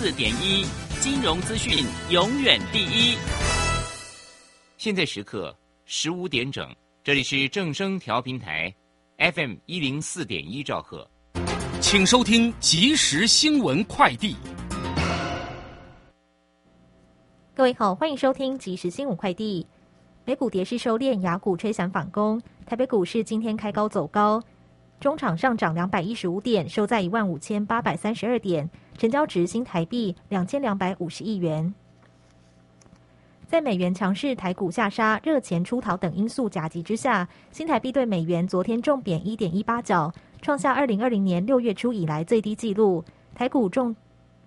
四点一，金融资讯永远第一。现在时刻十五点整，这里是正声调频台，FM 一零四点一兆赫，请收听即时新闻快递。各位好，欢迎收听即时新闻快递。美股跌势收敛，雅股吹响反攻。台北股市今天开高走高，中场上涨两百一十五点，收在一万五千八百三十二点，成交值新台币两千两百五十亿元。在美元强势、台股下杀、热钱出逃等因素夹击之下，新台币对美元昨天重贬一点一八角，创下二零二零年六月初以来最低纪录。台股重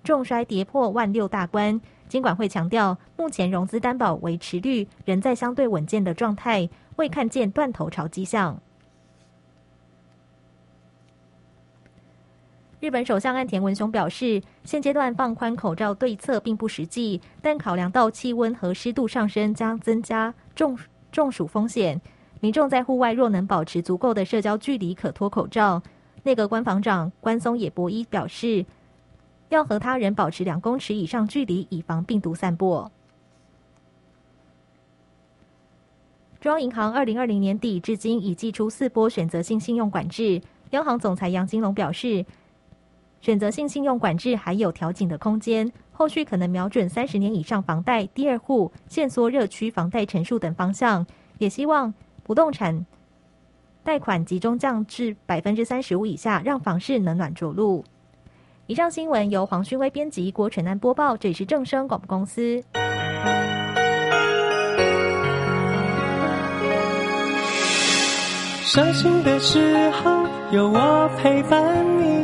重摔跌破万六大关。监管会强调，目前融资担保维持率仍在相对稳健的状态，未看见断头潮迹象。日本首相岸田文雄表示，现阶段放宽口罩对策并不实际，但考量到气温和湿度上升将增加中中暑风险，民众在户外若能保持足够的社交距离，可脱口罩。内阁官房长关松野博一表示。要和他人保持两公尺以上距离，以防病毒散播。中央银行二零二零年底至今已寄出四波选择性信用管制。央行总裁杨金龙表示，选择性信用管制还有调整的空间，后续可能瞄准三十年以上房贷、第二户、限缩热区房贷成数等方向，也希望不动产贷款集中降至百分之三十五以下，让房市冷暖着陆。以上新闻由黄勋威编辑，郭纯安播报。这里是正声广播公司。伤心的时候有我陪伴你，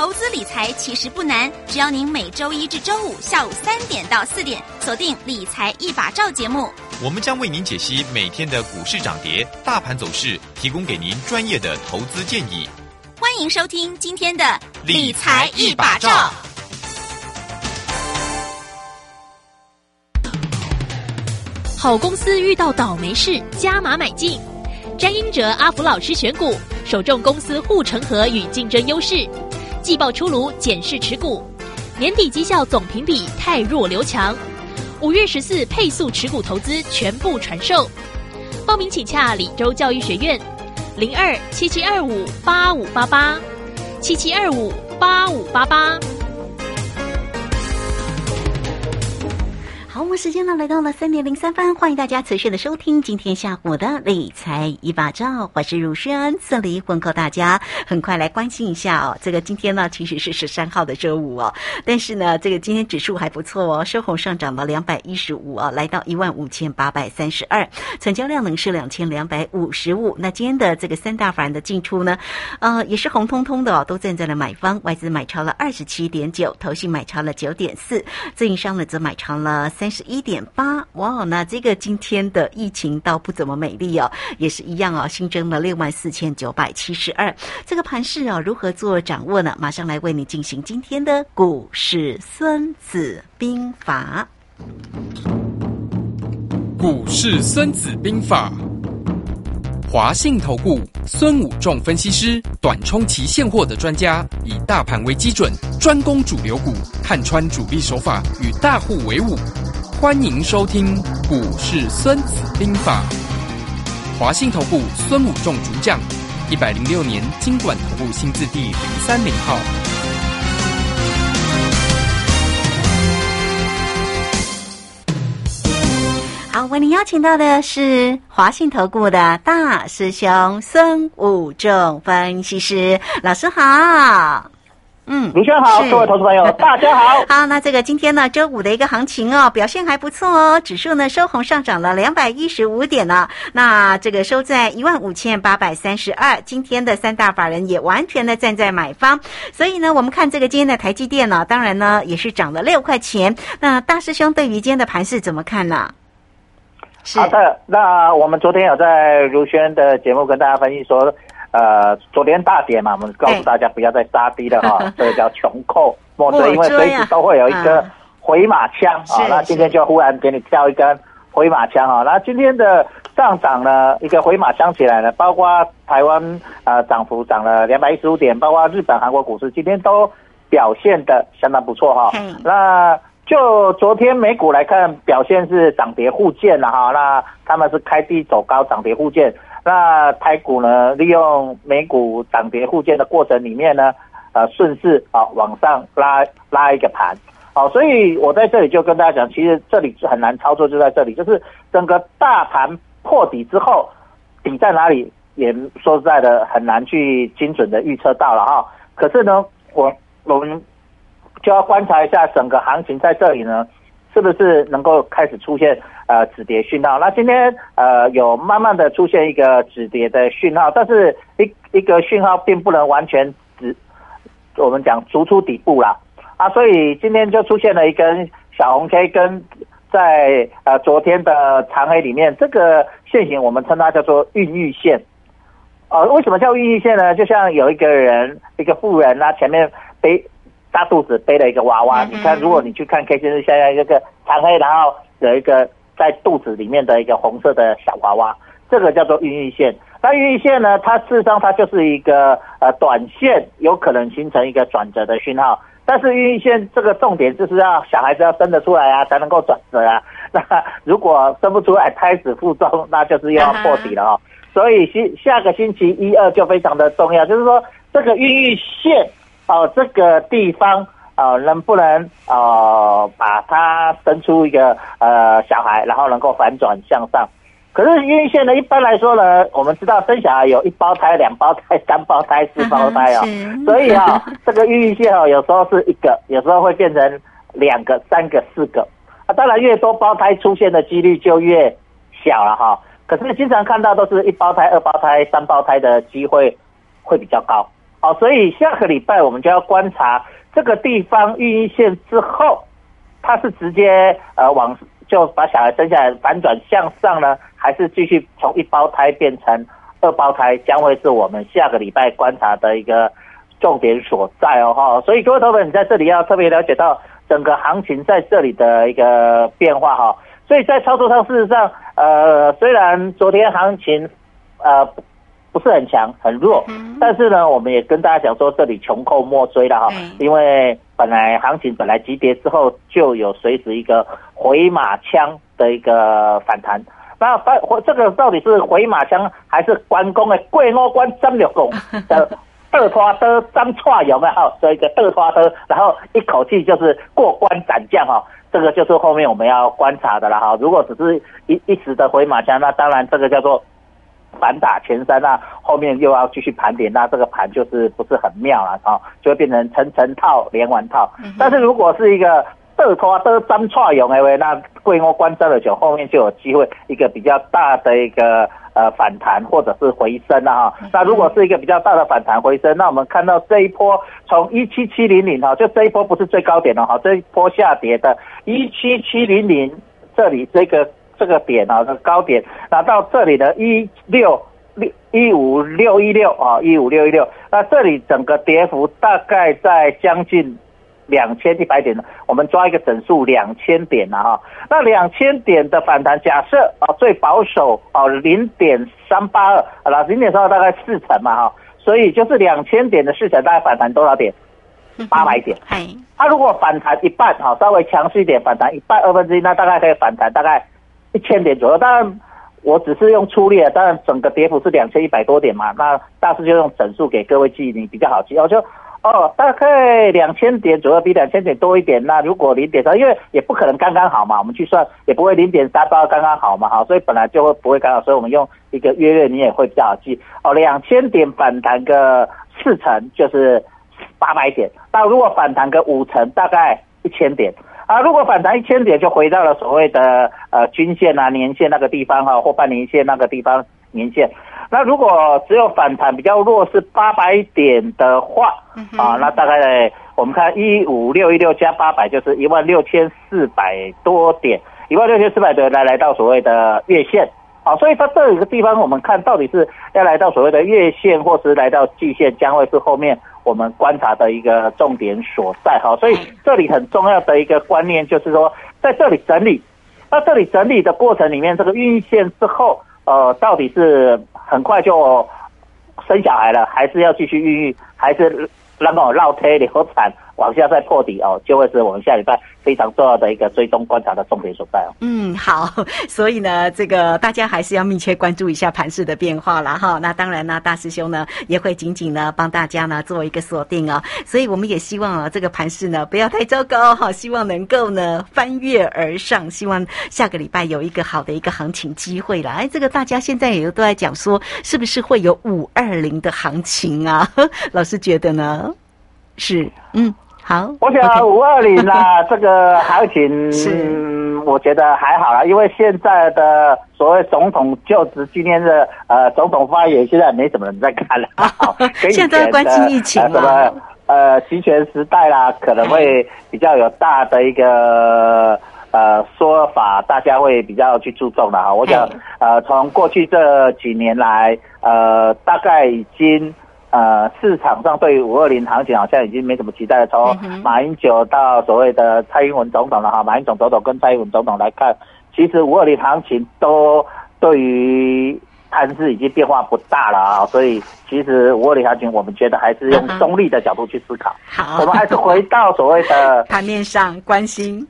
投资理财其实不难，只要您每周一至周五下午三点到四点锁定《理财一把照》节目，我们将为您解析每天的股市涨跌、大盘走势，提供给您专业的投资建议。欢迎收听今天的《理财一把照》。好公司遇到倒霉事，加码买进。詹英哲、阿福老师选股，首重公司护城河与竞争优势。季报出炉，检视持股。年底绩效总评比太弱留强。五月十四配速持股投资全部传授。报名请洽李州教育学院，零二七七二五八五八八，七七二五八五八八。我们时间呢来到了三点零三分，欢迎大家持续的收听今天下午的理财一把照，我是如轩，这里问候大家。很快来关心一下哦，这个今天呢其实是十三号的周五哦，但是呢这个今天指数还不错哦，收红上涨了两百一十五啊，来到一万五千八百三十二，成交量呢是两千两百五十五。那今天的这个三大法人的进出呢，呃也是红彤彤的哦，都站在了买方，外资买超了二十七点九，投信买超了九点四，自营商呢则买超了三。十一点八哇，那这个今天的疫情倒不怎么美丽哦，也是一样哦，新增了六万四千九百七十二。这个盘势哦，如何做掌握呢？马上来为你进行今天的股市孙子兵法。股市孙子兵法。华信投顾孙武仲分析师，短冲期现货的专家，以大盘为基准，专攻主流股，看穿主力手法，与大户为伍。欢迎收听《股市孙子兵法》，华信投顾孙武仲主讲，一百零六年经管投顾新字第零三零号。好，为您邀请到的是华信投顾的大师兄孙武仲分析师，老师好。嗯，卢轩好，各位投资朋友，大家好。好，那这个今天呢，周五的一个行情哦，表现还不错哦，指数呢收红上涨了两百一十五点呢，那这个收在一万五千八百三十二。今天的三大法人也完全的站在买方，所以呢，我们看这个今天的台积电呢，当然呢也是涨了六块钱。那大师兄对于今天的盘势怎么看呢？是好的，那我们昨天有在如轩的节目跟大家分析说，呃，昨天大跌嘛，我们告诉大家不要再杀低了哈，这个叫穷寇 莫追，因为随时都会有一个回马枪啊。那今天就忽然给你跳一根回马枪啊。那今天的上涨呢，一个回马枪起来了，包括台湾呃涨幅涨了两百一十五点，包括日本、韩国股市今天都表现的相当不错哈。那就昨天美股来看，表现是涨跌互见了哈。那他们是开低走高，涨跌互见。那台股呢，利用美股涨跌互见的过程里面呢，呃，顺势啊往上拉拉一个盘。好，所以我在这里就跟大家讲，其实这里是很难操作，就在这里，就是整个大盘破底之后，底在哪里，也说实在的很难去精准的预测到了哈。可是呢，我我们。就要观察一下整个行情在这里呢，是不是能够开始出现呃止跌讯号？那今天呃有慢慢的出现一个止跌的讯号，但是一一个讯号并不能完全止，我们讲逐出底部啦啊，所以今天就出现了一根小红 K，跟在呃昨天的长黑里面，这个线型我们称它叫做孕育线。呃，为什么叫孕育线呢？就像有一个人，一个妇人啊，前面背。大肚子背了一个娃娃，你看，如果你去看 K 线是现在一个长黑，然后有一个在肚子里面的一个红色的小娃娃，这个叫做孕育线。那孕育线呢，它事实上它就是一个呃短线有可能形成一个转折的讯号，但是孕育线这个重点就是要小孩子要生得出来啊，才能够转折啊。那 如果生不出来，胎死腹中，那就是又要破底了哦。所以星下个星期一二就非常的重要，就是说这个孕育线。哦，这个地方呃，能不能呃把它生出一个呃小孩，然后能够反转向上？可是孕育线呢，一般来说呢，我们知道生小孩有一胞胎、两胞胎、三胞胎、四胞胎哦，所以啊，这个孕育线哦，有时候是一个，有时候会变成两个、三个、四个啊。当然，越多胞胎出现的几率就越小了哈。可是经常看到都是一胞胎、二胞胎、三胞胎的机会会比较高。好，所以下个礼拜我们就要观察这个地方孕育线之后，它是直接呃往就把小孩生下来反转向上呢，还是继续从一胞胎变成二胞胎，将会是我们下个礼拜观察的一个重点所在哦哈。所以各位投资，你在这里要特别了解到整个行情在这里的一个变化哈。所以在操作上，事实上呃虽然昨天行情呃。不是很强，很弱，但是呢，我们也跟大家讲说，这里穷寇莫追了哈，因为本来行情本来急跌之后就有随时一个回马枪的一个反弹，那反这个到底是回马枪还是关公的过五关张六公的二花的张串有没有？所以一个二花的，然后一口气就是过关斩将哈，这个就是后面我们要观察的了哈。如果只是一一时的回马枪，那当然这个叫做。反打前三那后面又要继续盘点，那这个盘就是不是很妙了啊，就会变成层层套连环套。但是如果是一个得拖得张串用的话，那贵欧关张的久，后面就有机会一个比较大的一个呃反弹或者是回升了哈。那如果是一个比较大的反弹回升，那我们看到这一波从一七七零零哈，就这一波不是最高点了哈，这一波下跌的一七七零零这里这个。这个点啊，这高点，那到这里的一六六一五六一六啊，一五六一六，那这里整个跌幅大概在将近两千一百点我们抓一个整数两千点了哈，那两千点的反弹，假设啊最保守啊零点三八二，啊零点三二大概四成嘛哈，所以就是两千点的四成大概反弹多少点？八百点。它如果反弹一半哈，稍微强势一点，反弹一半二分之一，那大概可以反弹大概。一千点左右，当然我只是用粗略，当然整个跌幅是两千一百多点嘛。那大师就用整数给各位记，你比较好记。我就哦，大概两千点左右，比两千点多一点。那如果零点三，因为也不可能刚刚好嘛，我们去算也不会零点三八刚刚好嘛，好，所以本来就会不会刚好，所以我们用一个约略，你也会比较好记。哦，两千点反弹个四成就是八百点，那如果反弹个五成，大概一千点啊。如果反弹一千点，就回到了所谓的呃均线啊、年线那个地方哈，或半年线那个地方年线。那如果只有反弹比较弱是八百点的话啊，那大概我们看一五六一六加八百就是一万六千四百多点，一万六千四百多来来到所谓的月线。啊，所以它这一个地方，我们看到底是要来到所谓的月线，或是来到季线，将会是后面我们观察的一个重点所在。好，所以这里很重要的一个观念就是说，在这里整理，那这里整理的过程里面，这个孕育线之后，呃，到底是很快就生小孩了，还是要继续孕育，还是让我绕推流产？往下再破底哦，就会是我们下礼拜非常重要的一个追踪观察的重点所在哦。嗯，好，所以呢，这个大家还是要密切关注一下盘势的变化了哈。那当然呢，大师兄呢也会紧紧呢帮大家呢做一个锁定哦。所以我们也希望啊，这个盘势呢不要太糟糕哈，希望能够呢翻越而上，希望下个礼拜有一个好的一个行情机会了。哎，这个大家现在也都在讲说，是不是会有五二零的行情啊？老师觉得呢？是，嗯。好，我想五二零啦，这个行情，我觉得还好啦，因为现在的所谓总统就职今天的呃总统发言，现在没什么人在看了。现在关心疫情什么呃集权时代啦，可能会比较有大的一个呃说法，大家会比较去注重的哈。我想呃从过去这几年来，呃大概已经。呃，市场上对五二零行情好像已经没什么期待了。从马英九到所谓的蔡英文总统了哈，马英九总统跟蔡英文总统来看，其实五二零行情都对于盘势已经变化不大了啊。所以其实五二零行情，我们觉得还是用中立的角度去思考。好，我们还是回到所谓的 盘面上关心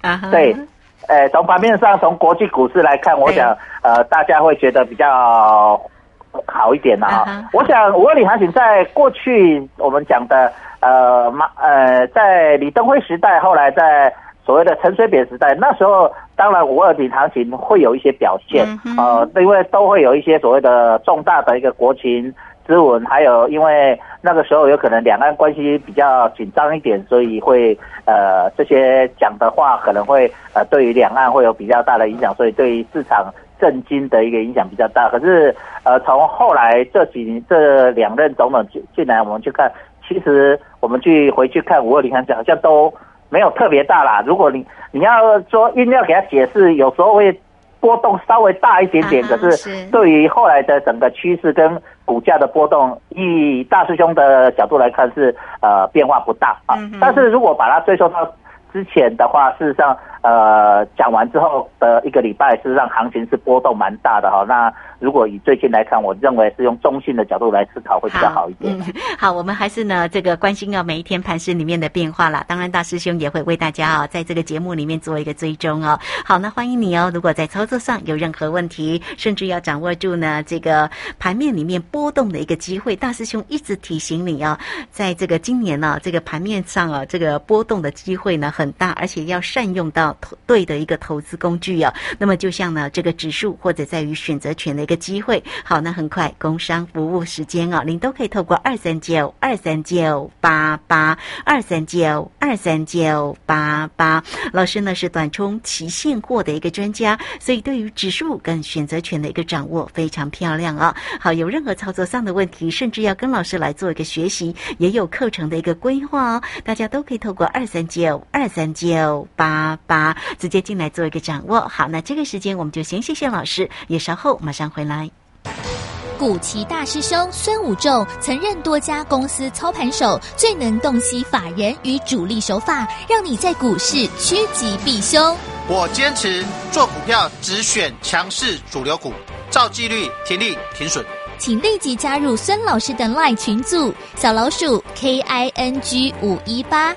啊。对，呃，从盘面上，从国际股市来看，我想呃，大家会觉得比较。好一点了啊！我想五二零行情在过去我们讲的呃马呃在李登辉时代，后来在所谓的陈水扁时代，那时候当然五二零行情会有一些表现呃，因为都会有一些所谓的重大的一个国情之文，还有因为那个时候有可能两岸关系比较紧张一点，所以会呃这些讲的话可能会呃对于两岸会有比较大的影响，所以对于市场。震惊的一个影响比较大，可是呃，从后来这几年这两任总统进进来，我们去看，其实我们去回去看五二零行情，好像都没有特别大啦。如果你你要说硬要给他解释，有时候会波动稍微大一点点，可是对于后来的整个趋势跟股价的波动，以大师兄的角度来看是呃变化不大啊。但是如果把它追溯到之前的话，事实上。呃，讲完之后的一个礼拜，事实上行情是波动蛮大的哈。那如果以最近来看，我认为是用中性的角度来思考会比较好一点。好，我们还是呢这个关心啊每一天盘市里面的变化啦。当然，大师兄也会为大家啊在这个节目里面做一个追踪哦。好，那欢迎你哦。如果在操作上有任何问题，甚至要掌握住呢这个盘面里面波动的一个机会，大师兄一直提醒你哦，在这个今年呢这个盘面上啊这个波动的机会呢很大，而且要善用到。对的一个投资工具啊，那么就像呢这个指数或者在于选择权的一个机会。好，那很快工商服务时间啊，您都可以透过二三九二三九八八二三九二三九八八。老师呢是短冲期现货的一个专家，所以对于指数跟选择权的一个掌握非常漂亮啊。好，有任何操作上的问题，甚至要跟老师来做一个学习，也有课程的一个规划哦。大家都可以透过二三九二三九八八。直接进来做一个掌握。好，那这个时间我们就先谢谢老师，也稍后马上回来。古奇大师兄孙武仲曾任多家公司操盘手，最能洞悉法人与主力手法，让你在股市趋吉避凶。我坚持做股票只选强势主流股，照纪律停利停损。请立即加入孙老师的 LINE 群组，小老鼠 K I N G 五一八，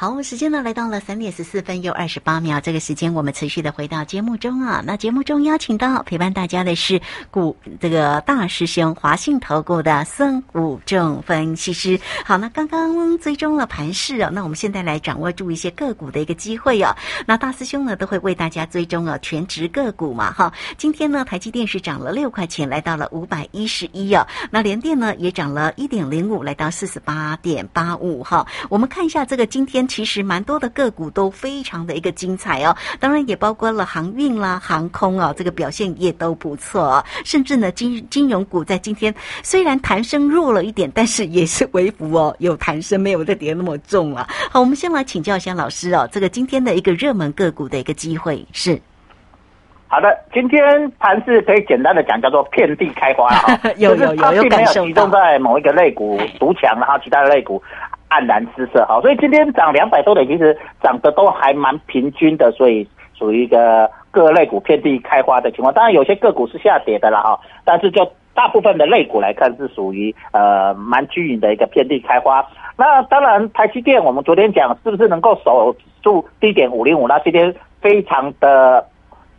好，时间呢来到了三点十四分又二十八秒，这个时间我们持续的回到节目中啊。那节目中邀请到陪伴大家的是股这个大师兄华信投顾的孙武正分析师。好，那刚刚追踪了盘势啊，那我们现在来掌握住一些个股的一个机会啊。那大师兄呢都会为大家追踪啊全职个股嘛哈。今天呢台积电是涨了六块钱，来到了五百一十一啊。那联电呢也涨了一点零五，来到四十八点八五哈。我们看一下这个今天。其实蛮多的个股都非常的一个精彩哦，当然也包括了航运啦、航空啊，这个表现也都不错。甚至呢，金金融股在今天虽然弹升弱了一点，但是也是微幅哦，有弹升，没有再跌那么重了。好，我们先来请教一下老师哦，这个今天的一个热门个股的一个机会是。好的，今天盘是可以简单的讲叫做遍地开花 哈，有有有有感受集中在某一个类股独强，然后其他的类股。黯然失色，哈，所以今天涨两百多点，其实涨得都还蛮平均的，所以属于一个各类股遍地开花的情况。当然有些个股是下跌的了哈，但是就大部分的类股来看，是属于呃蛮均匀的一个遍地开花。那当然，台积电我们昨天讲是不是能够守住低点五零五？那今天非常的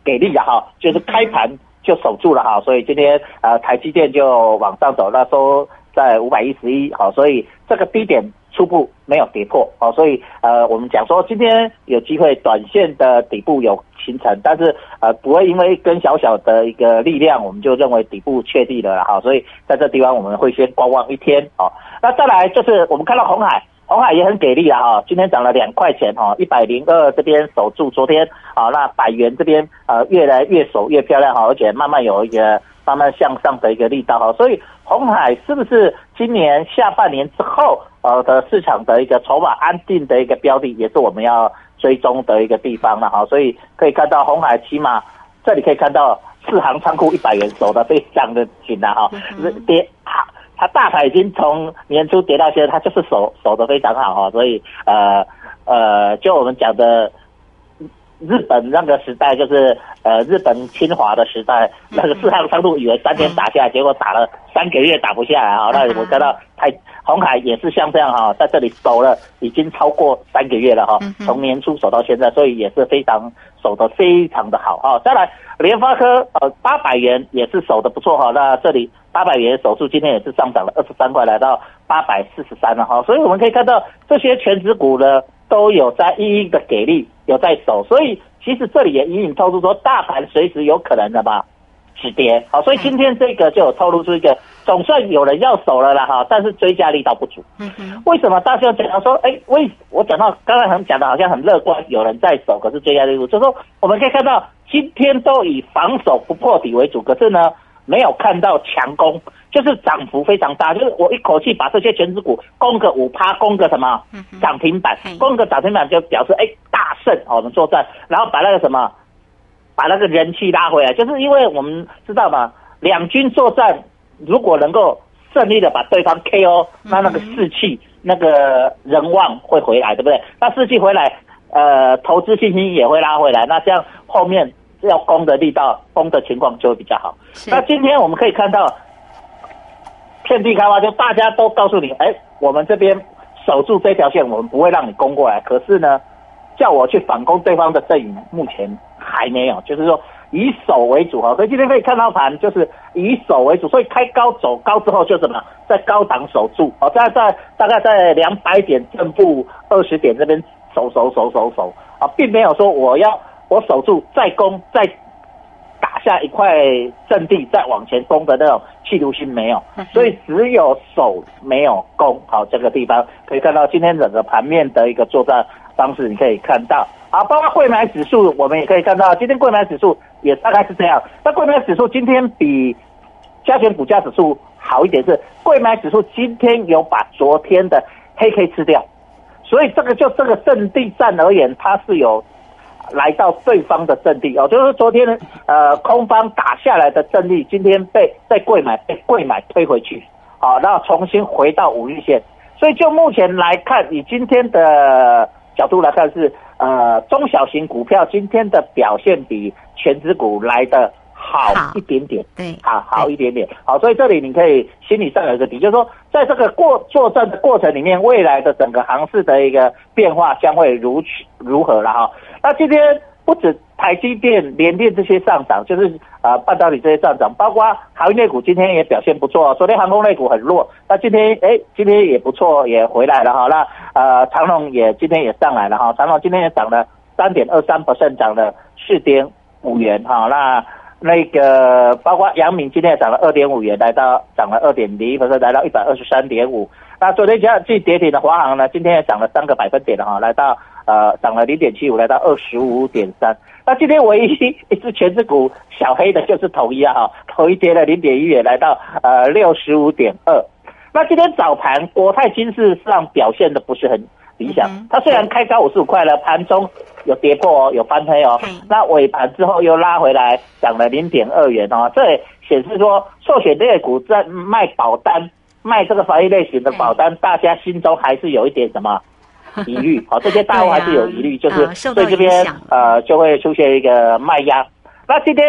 给力啊哈，就是开盘就守住了哈，所以今天呃台积电就往上走，那收在五百一十一，好，所以这个低点。初步没有跌破哦，所以呃，我们讲说今天有机会短线的底部有形成，但是呃，不会因为一根小小的一个力量，我们就认为底部确定了哈。所以在这地方我们会先观望一天哦。那再来就是我们看到红海，红海也很给力啊，今天涨了两块钱哈，一百零二这边守住，昨天啊那百元这边呃越来越守越漂亮哈，而且慢慢有一个慢慢向上的一个力道哈，所以红海是不是今年下半年之后？呃的市场的一个筹码安定的一个标的，也是我们要追踪的一个地方了哈。所以可以看到红海起码这里可以看到四行仓库一百元守的非常的紧了哈。跌，它大盘已经从年初跌到现在，它就是守守的非常好哈。所以呃呃，就我们讲的。日本那个时代就是呃日本侵华的时代，那个四行仓库以为三天打下来，结果打了三个月打不下来啊！那我看到太红海也是像这样哈，在这里守了已经超过三个月了哈，从年初守到现在，所以也是非常守得非常的好哈。再来联发科呃八百元也是守的不错哈，那这里八百元守住今天也是上涨了二十三块，来到八百四十三了哈，所以我们可以看到这些全职股呢。都有在一一的给力，有在守，所以其实这里也隐隐透露说，大盘随时有可能的吧止跌。好，所以今天这个就有透露出一个，总算有人要守了啦哈，但是追加力道不足。为什么大家讲到说，哎，为我讲到刚才很讲的好像很乐观，有人在守，可是追加力度，就说我们可以看到今天都以防守不破底为主，可是呢。没有看到强攻，就是涨幅非常大，就是我一口气把这些全指股攻个五趴，攻个什么涨停板，攻个涨停板就表示哎大胜，我们作战，然后把那个什么，把那个人气拉回来，就是因为我们知道嘛，两军作战如果能够顺利的把对方 KO，那那个士气、那个人望会回来，对不对？那士气回来，呃，投资信心也会拉回来，那这样后面。要攻的力道，攻的情况就会比较好。那今天我们可以看到，遍地开花，就大家都告诉你，哎，我们这边守住这条线，我们不会让你攻过来。可是呢，叫我去反攻对方的阵营，目前还没有，就是说以守为主哈。所以今天可以看到盘就是以守为主，所以开高走高之后就什么，在高档守住哦，在在大概在两百点正负二十点这边守守守守守啊，并没有说我要。我守住再攻再打下一块阵地再往前攻的那种企图心没有，所以只有守没有攻。好，这个地方可以看到今天整个盘面的一个作战方式，你可以看到。好，包括汇买指数，我们也可以看到，今天汇买指数也大概是这样。那汇买指数今天比加权股价指数好一点，是汇买指数今天有把昨天的黑 K 吃掉，所以这个就这个阵地战而言，它是有。来到对方的阵地哦，就是昨天呃空方打下来的阵地，今天被被贵买被贵买推回去，好，然后重新回到五日线。所以就目前来看，以今天的角度来看，是呃中小型股票今天的表现比全指股来的好一点点，对，好好一点点，好，所以这里你可以心理上有一个底，就是说，在这个过作战的过程里面，未来的整个行市的一个变化将会如如何了哈？那今天不止台积电、联电这些上涨，就是呃半导体这些上涨，包括航运类股今天也表现不错，昨天航空类股很弱，那今天哎今天也不错，也回来了哈。那呃长隆也今天也上来了哈，长隆今天也涨了三点二三涨了四点五元哈，那。那个包括阳明今天也涨了二点五元，来到涨了二点零一，来到一百二十三点五。那昨天加最跌停的华航呢，今天也涨了三个百分点了哈，来到呃涨了零点七五，来到二十五点三。那今天唯一一只全指股小黑的就是统一啊哈，统一跌了零点一也，来到呃六十五点二。那今天早盘国泰金市上表现的不是很。理想，它虽然开高五十五块了，盘中有跌破哦，有翻黑哦。那尾盘之后又拉回来，涨了零点二元哦。这显示说，寿险类股在卖保单，卖这个防疫类型的保单，大家心中还是有一点什么 疑虑。好，这些大户还是有疑虑，就是对这边呃就会出现一个卖压。那今天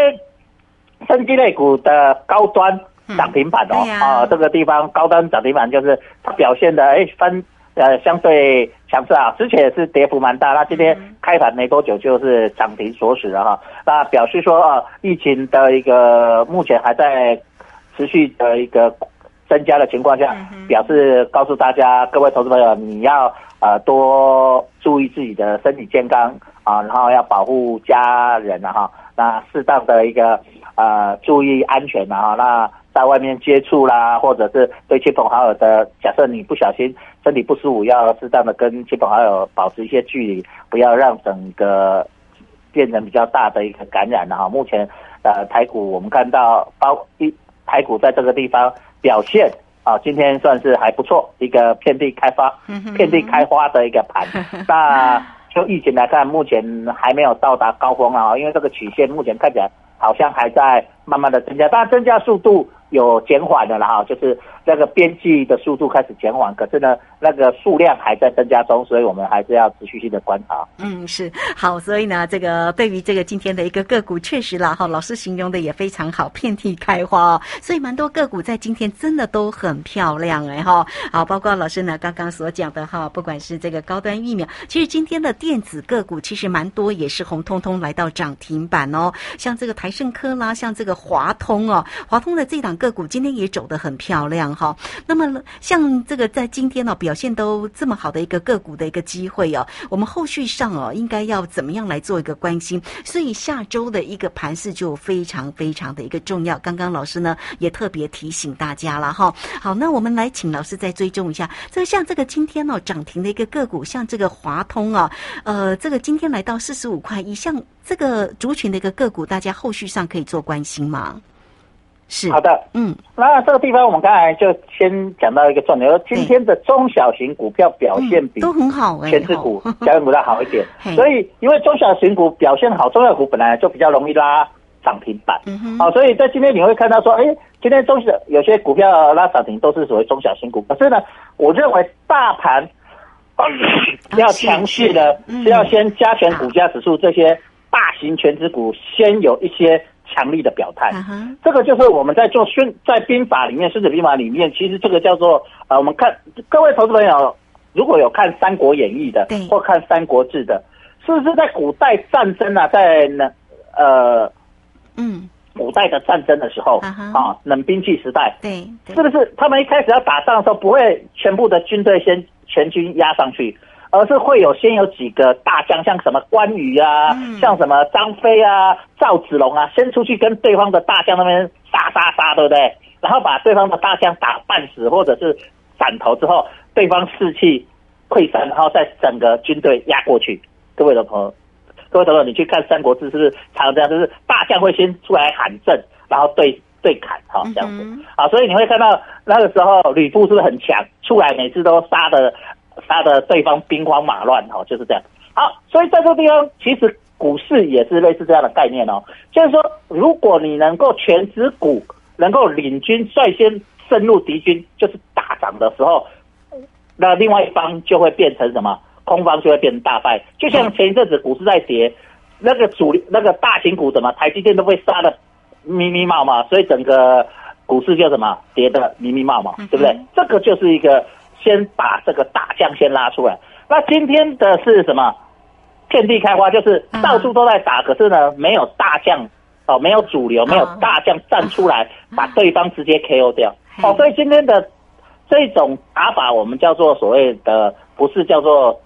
升级类股的高端涨停板哦，啊，这个地方高端涨停板就是它表现的哎分。呃，相对强势啊，之前也是跌幅蛮大，那今天开盘没多久就是涨停锁死了哈，那表示说啊，疫情的一个目前还在持续的一个增加的情况下，表示告诉大家各位投资朋友，你要呃多注意自己的身体健康啊，然后要保护家人啊哈，那适当的一个呃注意安全啊，那。在外面接触啦，或者是对亲朋好友的，假设你不小心身体不舒服，要适当的跟亲朋好友保持一些距离，不要让整个变成比较大的一个感染了哈。目前呃台股我们看到包一台股在这个地方表现啊，今天算是还不错，一个遍地开花、遍地开花的一个盘。那就疫情来看，目前还没有到达高峰啊，因为这个曲线目前看起来好像还在慢慢的增加，但增加速度。有减缓的了哈，就是那个边际的速度开始减缓，可是呢，那个数量还在增加中，所以我们还是要持续性的观察。嗯，是好，所以呢，这个对于这个今天的一个个股，确实啦哈，老师形容的也非常好，遍地开花哦。所以蛮多个股在今天真的都很漂亮哎哈。好，包括老师呢刚刚所讲的哈，不管是这个高端疫苗，其实今天的电子个股其实蛮多也是红彤彤来到涨停板哦，像这个台盛科啦，像这个华通哦，华通的这档。个股今天也走得很漂亮哈，那么像这个在今天呢表现都这么好的一个个股的一个机会哦，我们后续上哦应该要怎么样来做一个关心？所以下周的一个盘势就非常非常的一个重要。刚刚老师呢也特别提醒大家了哈。好，那我们来请老师再追踪一下，这个像这个今天哦涨停的一个个股，像这个华通啊，呃，这个今天来到四十五块一，像，这个族群的一个个股，大家后续上可以做关心吗？是。好的，嗯，那这个地方我们刚才就先讲到一个重点，说今天的中小型股票表现比都很好，全指股、小型股要好一点。所以因为中小型股表现好，中小股本来就比较容易拉涨停板，好，所以在今天你会看到说，哎，今天中小有些股票拉涨停都是所谓中小型股，可是呢，我认为大盘 要强势的，是要先加权股价指数这些大型全指股先有一些。强力的表态，这个就是我们在做宣在兵法里面，孙子兵法里面，其实这个叫做呃，我们看各位投资朋友，如果有看《三国演义》的，或看《三国志》的，是不是在古代战争啊，在呢呃，嗯，古代的战争的时候啊，冷兵器时代，对，是不是他们一开始要打仗的时候，不会全部的军队先全军压上去？而是会有先有几个大将，像什么关羽啊，像什么张飞啊、赵子龙啊，先出去跟对方的大将那边杀杀杀，对不对？然后把对方的大将打半死或者是斩头之后，对方士气溃散，然后再整个军队压过去。各位的朋友，各位朋友，你去看《三国志》是不是常这样？就是大将会先出来喊阵，然后对对砍，哈，这样子啊。所以你会看到那个时候吕布是不是很强？出来每次都杀的。杀的对方兵荒马乱，哈，就是这样。好，所以在这个地方，其实股市也是类似这样的概念哦。就是说，如果你能够全指股能够领军率先深入敌军，就是大涨的时候，那另外一方就会变成什么？空方就会变成大败。就像前一阵子股市在跌，那个主那个大型股什么台积电都被杀的密密麻麻，所以整个股市就什么跌的密密麻麻，对不对？这个就是一个先把这个大将先拉出来。那今天的是什么？遍地开花，就是到处都在打，可是呢，没有大将哦，没有主流，没有大将站出来把对方直接 KO 掉哦。所以今天的这种打法，我们叫做所谓的不是叫做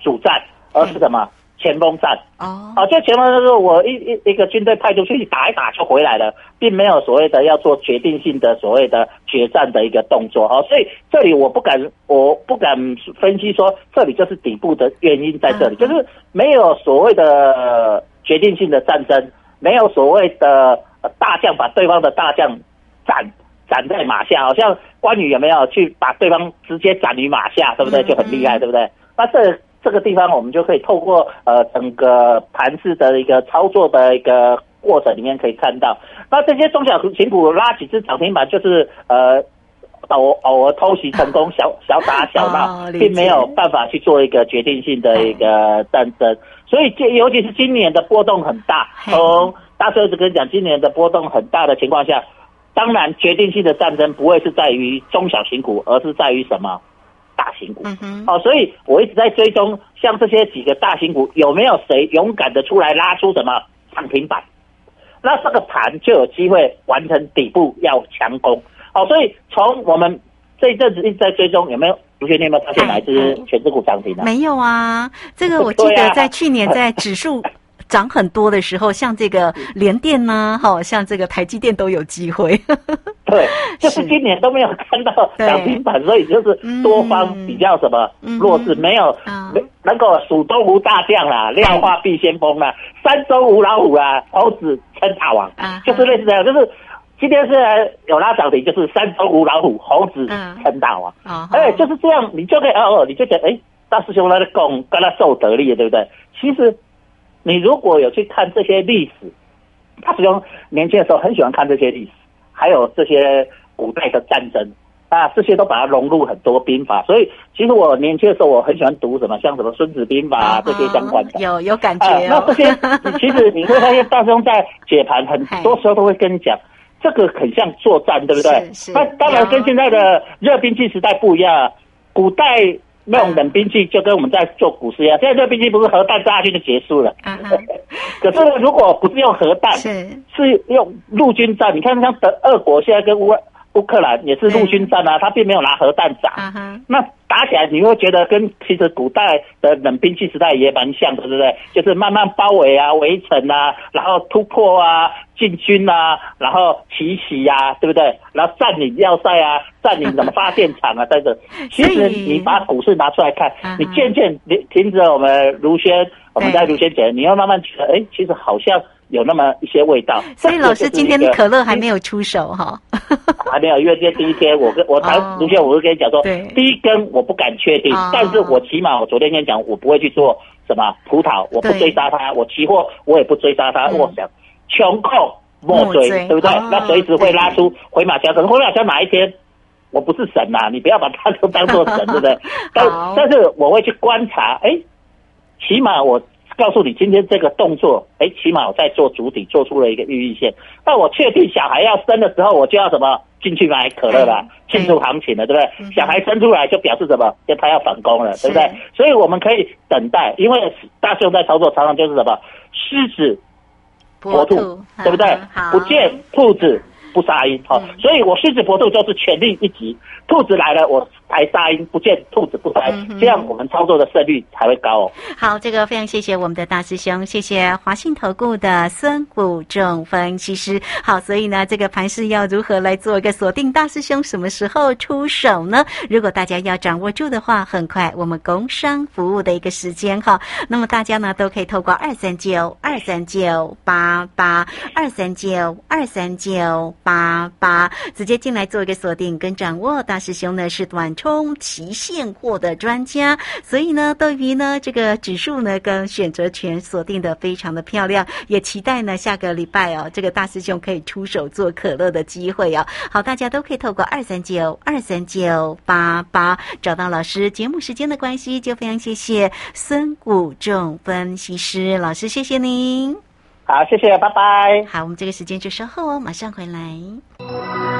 主战，而是什么？前锋战哦，啊，就前锋就是我一一一个军队派出去打一打就回来了，并没有所谓的要做决定性的所谓的决战的一个动作哦，所以这里我不敢，我不敢分析说这里就是底部的原因在这里，就是没有所谓的决定性的战争，没有所谓的大将把对方的大将斩斩在马下，好像关羽有没有去把对方直接斩于马下，对不对？就很厉害，对不对？那这。这个地方我们就可以透过呃整个盘市的一个操作的一个过程里面可以看到，那这些中小型股拉几只涨停板，就是呃偶偶尔偷袭成功，小小打小闹，并没有办法去做一个决定性的一个战争。所以，尤其是今年的波动很大，从大师一直跟你讲，今年的波动很大的情况下，当然决定性的战争不会是在于中小型股，而是在于什么？大型股，嗯哦，所以我一直在追踪，像这些几个大型股，有没有谁勇敢的出来拉出什么涨停板？那这个盘就有机会完成底部要强攻。哦，所以从我们这一阵子一直在追踪，有没有？同学，你有没有发现哪一只全指股涨停的？没有啊，这个我 记得在去年在指数。涨很多的时候，像这个联电呢，哈，像这个台积电都有机会。对，就是今年都没有看到涨停板，所以就是多方比较什么弱势，没有能够蜀中无大将啦，量化必先锋啦，山中无老虎啦，猴子称大王，就是类似这样，就是今天是有拉涨停，就是山中无老虎，猴子称大王。哎，就是这样，你就可以哦哦，你就觉得哎，大师兄他的拱跟他受得力，对不对？其实。你如果有去看这些历史，大师兄年轻的时候很喜欢看这些历史，还有这些古代的战争啊，这些都把它融入很多兵法。所以其实我年轻的时候我很喜欢读什么，像什么《孙子兵法》这些相关的。有有感觉。那这些 其实你会发现，大兄在解盘很多时候都会跟你讲，这个很像作战，对不对？那当然跟现在的热兵器时代不一样，古代。那种冷兵器就跟我们在做股市一样，现在热兵器不是核弹炸下去就结束了。可是如果不是用核弹，是是用陆军战。你看像德、俄国现在跟乌乌克兰也是陆军战啊，他并没有拿核弹炸。那打起来你会觉得跟其实古代的冷兵器时代也蛮像的，对不对？就是慢慢包围啊、围城啊，然后突破啊。进军啊，然后奇袭呀，对不对？然后占领要塞啊，占领什么发电厂啊，等等。其实你把股市拿出来看，你渐渐停停止我们卢轩，我们在卢轩讲，你要慢慢觉得，哎，其实好像有那么一些味道。所以老师今天可乐还没有出手哈，还没有，因为今天第一天，我跟我谈卢轩，我是跟你讲说，第一根我不敢确定，但是我起码我昨天跟你讲，我不会去做什么葡萄，我不追杀它，我期货我也不追杀它，我想。穷寇莫追，对不对？那随时会拉出回马枪，可能回马枪哪一天，我不是神呐，你不要把它都当做神，对不对？但但是我会去观察，哎，起码我告诉你，今天这个动作，哎，起码我在做主体做出了一个寓意线。那我确定小孩要生的时候，我就要什么进去买可乐了，庆祝行情了，对不对？小孩生出来就表示什么？就他要反攻了，对不对？所以我们可以等待，因为大熊在操作常常就是什么狮子。搏兔，对不对？不见兔子不杀鹰，好，所以我狮子搏兔就是全力一击。兔子来了，我才杀鹰；不见兔子不杀，这样我们操作的胜率才会高哦。好，这个非常谢谢我们的大师兄，谢谢华信投顾的孙谷仲分析师。好，所以呢，这个盘势要如何来做一个锁定？大师兄什么时候出手呢？如果大家要掌握住的话，很快我们工商服务的一个时间哈。那么大家呢都可以透过二三九二三九八八二三九二三九八八直接进来做一个锁定跟掌握大。师兄呢是短冲期现货的专家，所以呢，对于呢这个指数呢跟选择权锁定的非常的漂亮，也期待呢下个礼拜哦，这个大师兄可以出手做可乐的机会哦。好，大家都可以透过二三九二三九八八找到老师。节目时间的关系，就非常谢谢孙谷仲分析师老师，谢谢您。好，谢谢，拜拜。好，我们这个时间就稍后哦，马上回来。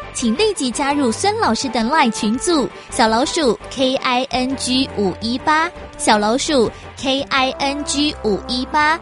请立即加入孙老师的 LINE 群组，小老鼠 K I N G 五一八，小老鼠 K I N G 五一八。